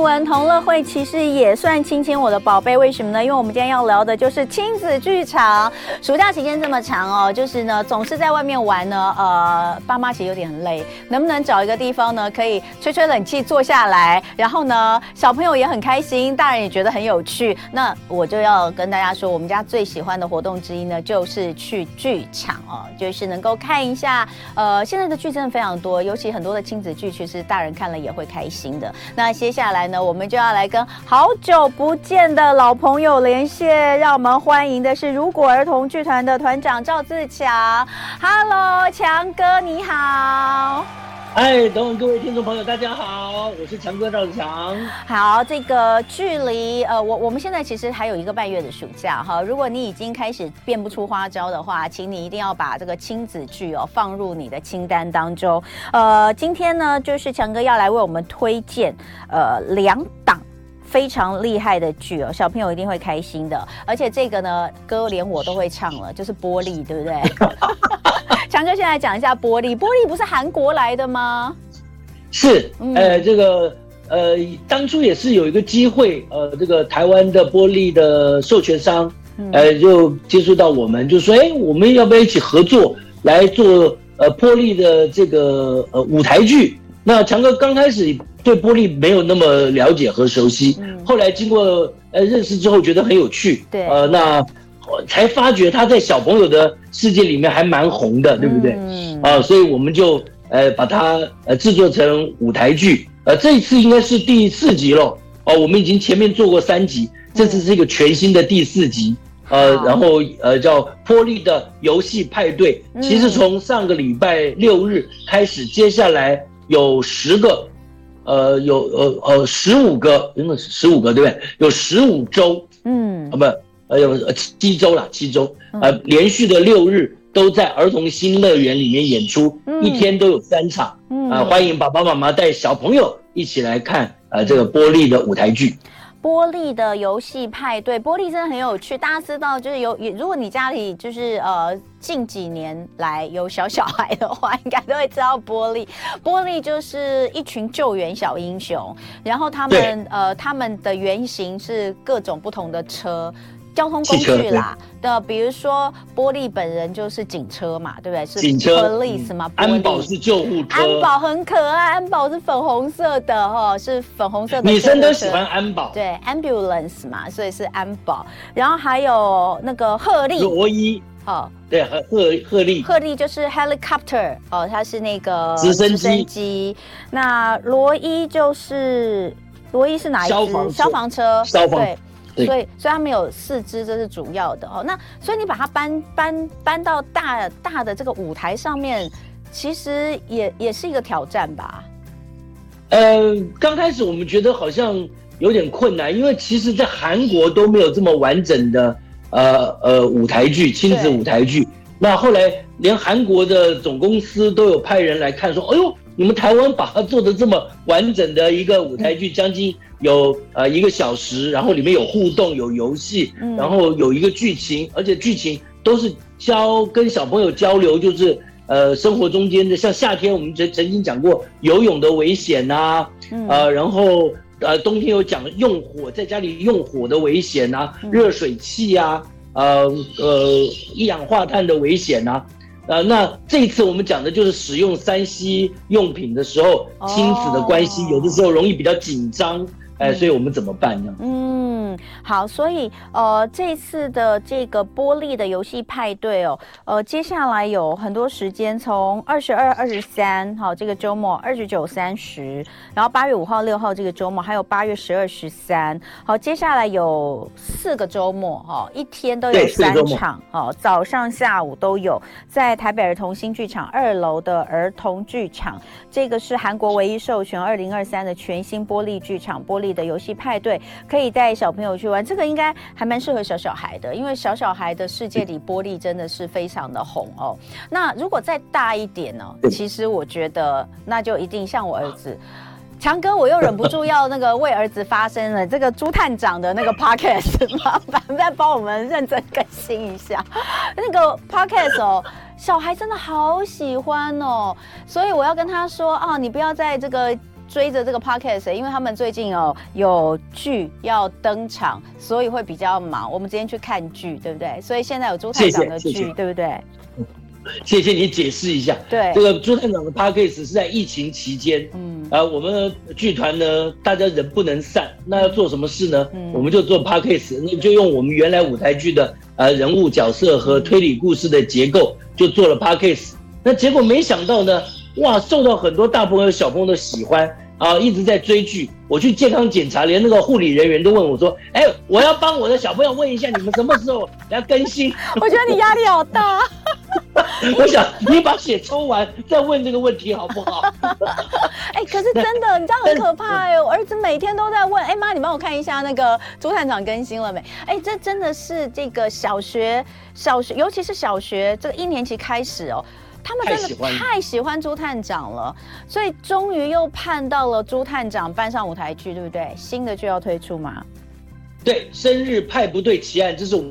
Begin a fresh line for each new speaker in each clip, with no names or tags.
文同乐会其实也算亲亲我的宝贝，为什么呢？因为我们今天要聊的就是亲子剧场。暑假期间这么长哦，就是呢总是在外面玩呢，呃，爸妈其实有点累，能不能找一个地方呢，可以吹吹冷气，坐下来，然后呢，小朋友也很开心，大人也觉得很有趣。那我就要跟大家说，我们家最喜欢的活动之一呢，就是去剧场哦，就是能够看一下，呃，现在的剧真的非常多，尤其很多的亲子剧，其实大人看了也会开心的。那接下来那，我们就要来跟好久不见的老朋友连线，让我们欢迎的是如果儿童剧团的团长赵自强。Hello，强哥你好。
嗨，等会各位听众朋友，大家好，我是强哥赵子强。
好，这个距离呃，我我们现在其实还有一个半月的暑假哈。如果你已经开始变不出花招的话，请你一定要把这个亲子剧哦放入你的清单当中。呃，今天呢，就是强哥要来为我们推荐呃两档非常厉害的剧哦，小朋友一定会开心的。而且这个呢，歌连我都会唱了，就是玻璃，对不对？强哥，先来讲一下玻璃》，《玻璃不是韩国来的吗？
是，呃，这个呃，当初也是有一个机会，呃，这个台湾的玻璃的授权商，呃，就接触到我们，就说，哎，我们要不要一起合作来做呃玻璃的这个呃舞台剧？那强哥刚开始对玻璃没有那么了解和熟悉，后来经过呃认识之后，觉得很有趣，对，呃，那。才发觉他在小朋友的世界里面还蛮红的，对不对？嗯啊，所以我们就呃把它呃制作成舞台剧，呃这一次应该是第四集了哦。我们已经前面做过三集，这次是一个全新的第四集，呃，然后呃叫玻璃的游戏派对。其实从上个礼拜六日开始，接下来有十个，呃有呃呃十五个，应该是十五个，对不对？有十五周，嗯啊不。呃，有七周了，七周，呃，连续的六日都在儿童新乐园里面演出，嗯、一天都有三场，啊、欢迎爸爸妈妈带小朋友一起来看，呃，这个玻璃的舞台剧。
波莉的游戏派对，玻璃真的很有趣。大家知道，就是有，如果你家里就是呃近几年来有小小孩的话，应该都会知道玻璃。玻璃就是一群救援小英雄，然后他们呃他们的原型是各种不同的车。交通工具啦的，比如说波莉本人就是警车嘛，对不对？是警车 police 嘛，
安保是救护车，
安保很可爱，安保是粉红色的哈，是粉红色的。
女生都喜欢安保，
对，ambulance 嘛，所以是安保。然后还有那个贺利
罗伊，哦，对，贺贺贺利，
贺利就是 helicopter 哦，它是那个直升机。那罗伊就是罗伊是哪一支？消防车，
消防。对。
所以，所以他们有四肢，这是主要的哦。那所以你把它搬搬搬到大大的这个舞台上面，其实也也是一个挑战吧？
呃，刚开始我们觉得好像有点困难，因为其实在韩国都没有这么完整的呃呃舞台剧，亲子舞台剧。那后来连韩国的总公司都有派人来看，说：“哎呦，你们台湾把它做的这么完整的一个舞台剧，将近。”有呃一个小时，然后里面有互动，有游戏，然后有一个剧情，而且剧情都是交跟小朋友交流，就是呃生活中间的，像夏天我们曾曾经讲过游泳的危险呐，呃然后呃冬天有讲用火在家里用火的危险呐，热水器呀，呃呃一氧化碳的危险呐，呃那这一次我们讲的就是使用三 C 用品的时候，亲子的关系有的时候容易比较紧张。哎，所以我们怎么办呢？
嗯，好，所以呃，这次的这个玻璃的游戏派对哦，呃，接下来有很多时间，从二十二、二十三，好，这个周末，二十九、三十，然后八月五号、六号这个周末，还有八月十二、十三，好，接下来有四个周末，哈，一天都有三场，好，早上、下午都有，在台北儿童新剧场二楼的儿童剧场，这个是韩国唯一授权二零二三的全新玻璃剧场，波莉。的游戏派对可以带小朋友去玩，这个应该还蛮适合小小孩的，因为小小孩的世界里，玻璃真的是非常的红哦。那如果再大一点呢？其实我觉得那就一定像我儿子强哥，我又忍不住要那个为儿子发声了。这个朱探长的那个 podcast，麻烦再帮我们认真更新一下那个 podcast 哦，小孩真的好喜欢哦，所以我要跟他说啊，你不要在这个。追着这个 podcast，因为他们最近哦有剧要登场，所以会比较忙。我们今天去看剧，对不对？所以现在有朱探长的剧，对不对？
谢谢你解释一下。对，这个朱探长的 podcast 是在疫情期间，嗯，啊，我们剧团呢，大家人不能散，那要做什么事呢？嗯，我们就做 podcast，那就用我们原来舞台剧的呃人物角色和推理故事的结构，就做了 podcast。那结果没想到呢，哇，受到很多大朋友小朋友的喜欢。啊，一直在追剧。我去健康检查，连那个护理人员都问我说：“哎、欸，我要帮我的小朋友问一下，你们什么时候要更新？”
我觉得你压力好大。
我想你把血抽完再问这个问题好不好？
哎、欸，可是真的，你知道很可怕哎、欸！我儿子每天都在问：“哎、欸、妈，你帮我看一下那个朱探长更新了没？”哎、欸，这真的是这个小学、小学，尤其是小学这个一年级开始哦。他们真的太喜欢朱探长了，所以终于又盼到了朱探长搬上舞台剧，对不对？新的剧要推出吗？
对，生日派不对奇案，这是我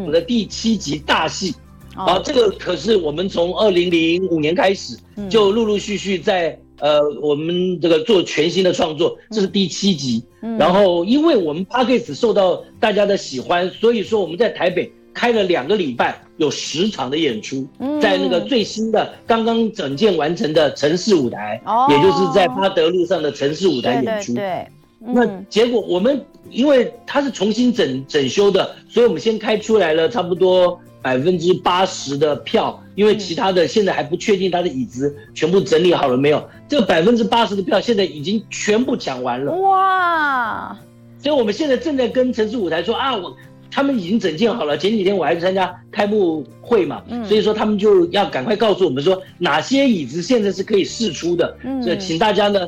们的第七集大戏、嗯、啊！这个可是我们从二零零五年开始就陆陆续续在呃我们这个做全新的创作，这是第七集。嗯、然后因为我们 Podcast 受到大家的喜欢，所以说我们在台北。开了两个礼拜，有十场的演出，在那个最新的刚刚整建完成的城市舞台，也就是在巴德路上的城市舞台演出。对，那结果我们因为它是重新整整修的，所以我们先开出来了差不多百分之八十的票，因为其他的现在还不确定它的椅子全部整理好了没有。这个百分之八十的票现在已经全部抢完了。哇！所以我们现在正在跟城市舞台说啊，我。他们已经整建好了，前几天我还去参加开幕会嘛，嗯、所以说他们就要赶快告诉我们说哪些椅子现在是可以试出的，嗯，所以请大家呢，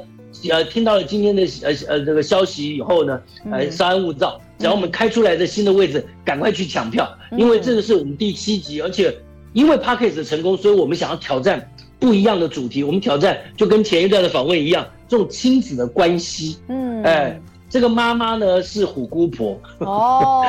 呃，听到了今天的呃呃这个消息以后呢，呃，稍安勿躁，只要我们开出来的新的位置，赶快去抢票，嗯、因为这个是我们第七集，而且因为 Podcast 的成功，所以我们想要挑战不一样的主题，我们挑战就跟前一段的访问一样，这种亲子的关系，嗯，哎。这个妈妈呢是虎姑婆哦，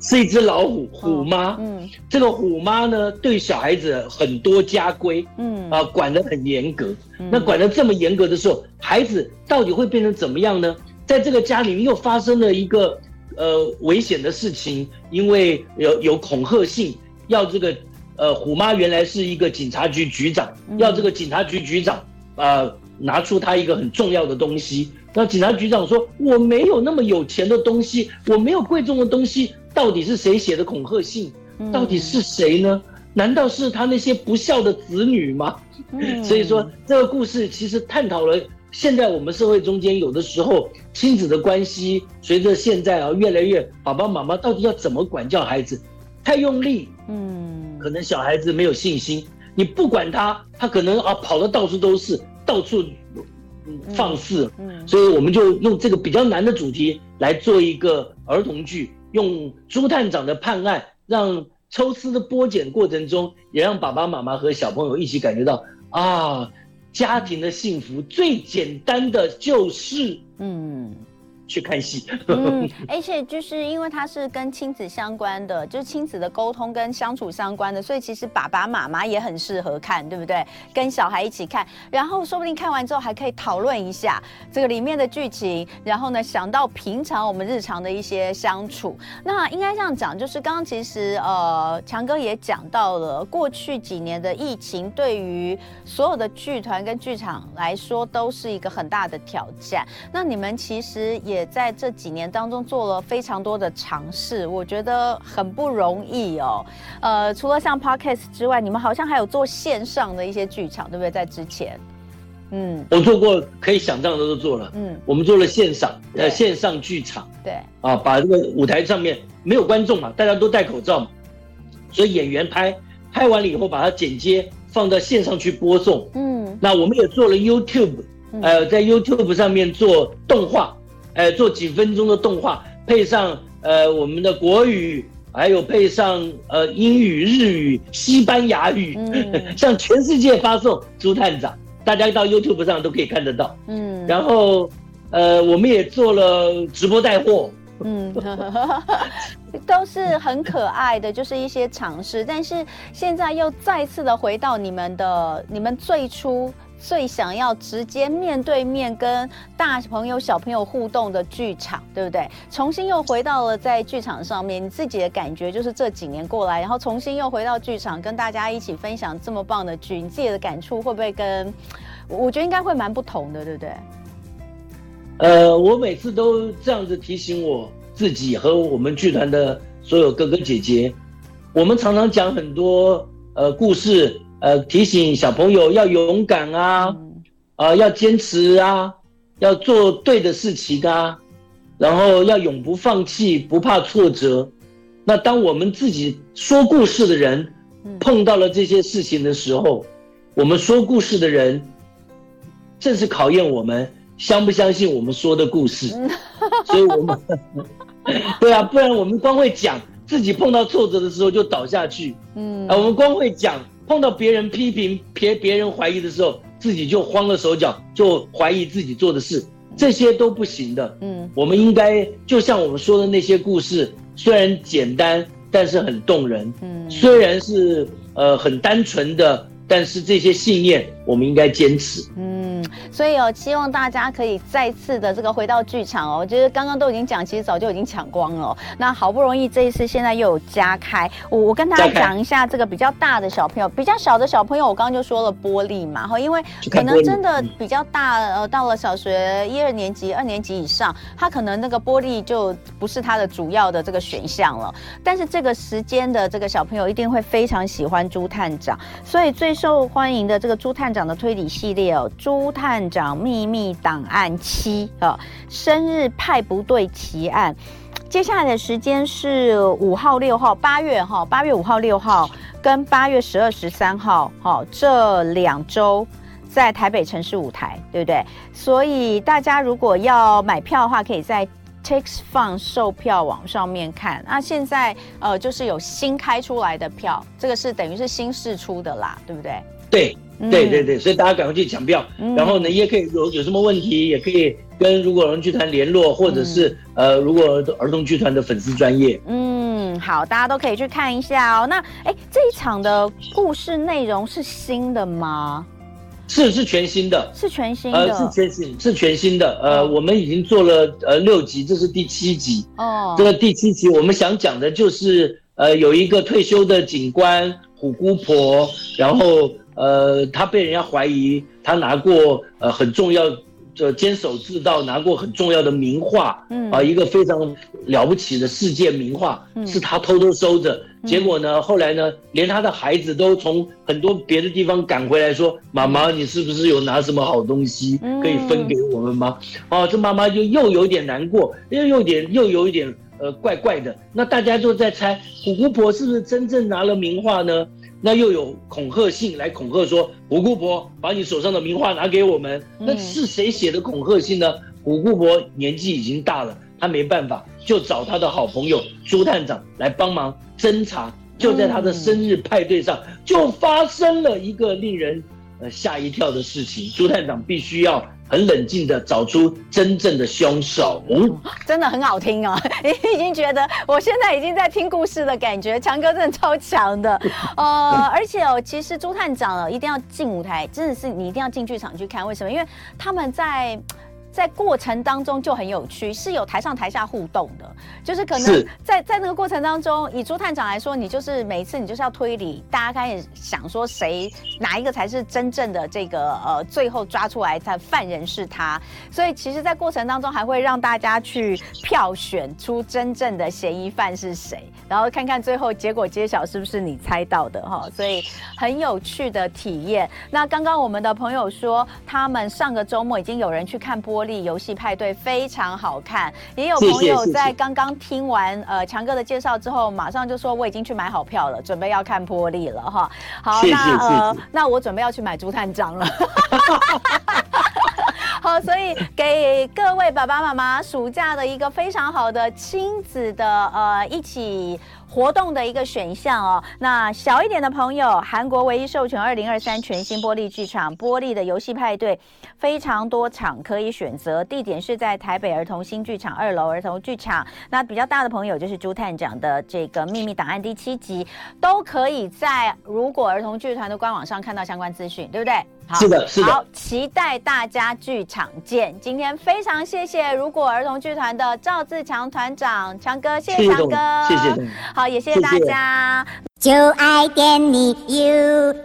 是是一只老虎虎妈。嗯，这个虎妈呢对小孩子很多家规，嗯啊管得很严格。那管得这么严格的时候，孩子到底会变成怎么样呢？在这个家里面又发生了一个呃危险的事情，因为有有恐吓性，要这个呃虎妈原来是一个警察局局长，要这个警察局局长呃拿出他一个很重要的东西。那警察局长说：“我没有那么有钱的东西，我没有贵重的东西，到底是谁写的恐吓信？到底是谁呢？难道是他那些不孝的子女吗？” 所以说，这个故事其实探讨了现在我们社会中间有的时候亲子的关系，随着现在啊越来越爸爸妈妈到底要怎么管教孩子，太用力，嗯，可能小孩子没有信心，你不管他，他可能啊跑得到处都是，到处。放肆，嗯，所以我们就用这个比较难的主题来做一个儿童剧，用朱探长的判案，让抽丝的剥茧过程中，也让爸爸妈妈和小朋友一起感觉到啊，家庭的幸福最简单的就是，嗯。去看戏，
嗯，而且就是因为它是跟亲子相关的，就是亲子的沟通跟相处相关的，所以其实爸爸妈妈也很适合看，对不对？跟小孩一起看，然后说不定看完之后还可以讨论一下这个里面的剧情，然后呢想到平常我们日常的一些相处。那应该这样讲，就是刚刚其实呃强哥也讲到了，过去几年的疫情对于所有的剧团跟剧场来说都是一个很大的挑战。那你们其实也。也在这几年当中做了非常多的尝试，我觉得很不容易哦。呃，除了像 Podcast 之外，你们好像还有做线上的一些剧场，对不对？在之前，
嗯，我做过可以想象的都做了。嗯，我们做了线上呃线上剧场，对啊，把这个舞台上面没有观众嘛，大家都戴口罩嘛，所以演员拍拍完了以后，把它剪接放到线上去播送。嗯，那我们也做了 YouTube，呃，在 YouTube 上面做动画。呃，做几分钟的动画，配上呃我们的国语，还有配上呃英语、日语、西班牙语，嗯、向全世界发送朱探长，大家到 YouTube 上都可以看得到。嗯，然后呃我们也做了直播带货。嗯，
都是很可爱的，就是一些尝试。但是现在又再次的回到你们的、你们最初最想要直接面对面跟大朋友小朋友互动的剧场，对不对？重新又回到了在剧场上面，你自己的感觉就是这几年过来，然后重新又回到剧场，跟大家一起分享这么棒的剧，你自己的感触会不会跟？我觉得应该会蛮不同的，对不对？
呃，我每次都这样子提醒我自己和我们剧团的所有哥哥姐姐，我们常常讲很多呃故事，呃提醒小朋友要勇敢啊，啊、呃、要坚持啊，要做对的事情啊，然后要永不放弃，不怕挫折。那当我们自己说故事的人碰到了这些事情的时候，我们说故事的人正是考验我们。相不相信我们说的故事？所以我们 对啊，不然我们光会讲，自己碰到挫折的时候就倒下去。嗯啊，我们光会讲，碰到别人批评、别别人怀疑的时候，自己就慌了手脚，就怀疑自己做的事，这些都不行的。嗯，我们应该就像我们说的那些故事，虽然简单，但是很动人。嗯，虽然是呃很单纯的。但是这些信念，我们应该坚持。
嗯，所以哦，希望大家可以再次的这个回到剧场哦。我觉得刚刚都已经讲，其实早就已经抢光了哦。那好不容易这一次现在又有加开，我我跟大家讲一下这个比较大的小朋友，比较小的小朋友，我刚刚就说了玻璃嘛哈，因为可能真的比较大呃，到了小学一二年级、二年级以上，他可能那个玻璃就不是他的主要的这个选项了。但是这个时间的这个小朋友一定会非常喜欢朱探长，所以最。受欢迎的这个朱探长的推理系列哦，《猪探长秘密档案七》啊，生日派不对奇案。接下来的时间是五号、六号，八月哈，八月五号、六号跟八月十二、十三号，哈，这两周在台北城市舞台，对不对？所以大家如果要买票的话，可以在。Tix Fun 售票网上面看，那现在呃就是有新开出来的票，这个是等于是新释出的啦，对不对？
对，对对对，所以大家赶快去抢票，嗯、然后呢，也可以有有什么问题，也可以跟如果儿童剧团联络，或者是、嗯、呃，如果儿童剧团的粉丝专业。
嗯，好，大家都可以去看一下哦。那哎，这一场的故事内容是新的吗？
是是全新的，
是全新的，
呃，是全新是全新的，呃，哦、我们已经做了呃六集，这是第七集。哦。这个第七集我们想讲的就是，呃，有一个退休的警官虎姑婆，然后呃，他被人家怀疑他拿过呃很重要。的坚守自盗，拿过很重要的名画，嗯啊，一个非常了不起的世界名画，嗯、是他偷偷收着。嗯、结果呢，后来呢，连他的孩子都从很多别的地方赶回来，说：“妈妈，你是不是有拿什么好东西可以分给我们吗？”哦、啊，这妈妈就又有点难过，又有点又有一点呃怪怪的。那大家就在猜，虎姑婆是不是真正拿了名画呢？那又有恐吓信来恐吓说，虎姑婆把你手上的名画拿给我们，那是谁写的恐吓信呢？虎姑婆年纪已经大了，她没办法，就找她的好朋友朱探长来帮忙侦查。就在她的生日派对上，就发生了一个令人呃吓一跳的事情，朱探长必须要。很冷静的找出真正的凶手，嗯，
真的很好听哦。你 已经觉得我现在已经在听故事的感觉，强哥真的超强的，呃，而且哦，其实朱探长哦一定要进舞台，真的是你一定要进剧场去看。为什么？因为他们在。在过程当中就很有趣，是有台上台下互动的，就是可能在在那个过程当中，以朱探长来说，你就是每一次你就是要推理，大家开始想说谁哪一个才是真正的这个呃，最后抓出来的犯人是他，所以其实，在过程当中还会让大家去票选出真正的嫌疑犯是谁，然后看看最后结果揭晓是不是你猜到的哈，所以很有趣的体验。那刚刚我们的朋友说，他们上个周末已经有人去看播。游戏派对非常好看，也有朋友在刚刚听完呃强哥的介绍之后，马上就说我已经去买好票了，准备要看玻璃了哈。好，谢谢那呃那我准备要去买朱探长了。好，所以给各位爸爸妈妈暑假的一个非常好的亲子的呃一起活动的一个选项哦。那小一点的朋友，韩国唯一授权二零二三全新玻璃剧场，玻璃的游戏派对非常多场可以选择，地点是在台北儿童新剧场二楼儿童剧场。那比较大的朋友就是朱探长的这个秘密档案第七集，都可以在如果儿童剧团的官网上看到相关资讯，对不对？
是的，是的，
好，期待大家剧场见。今天非常谢谢如果儿童剧团的赵自强团长强哥，谢谢强哥，
谢谢。
好，也谢谢大家。
就爱点你，UFO。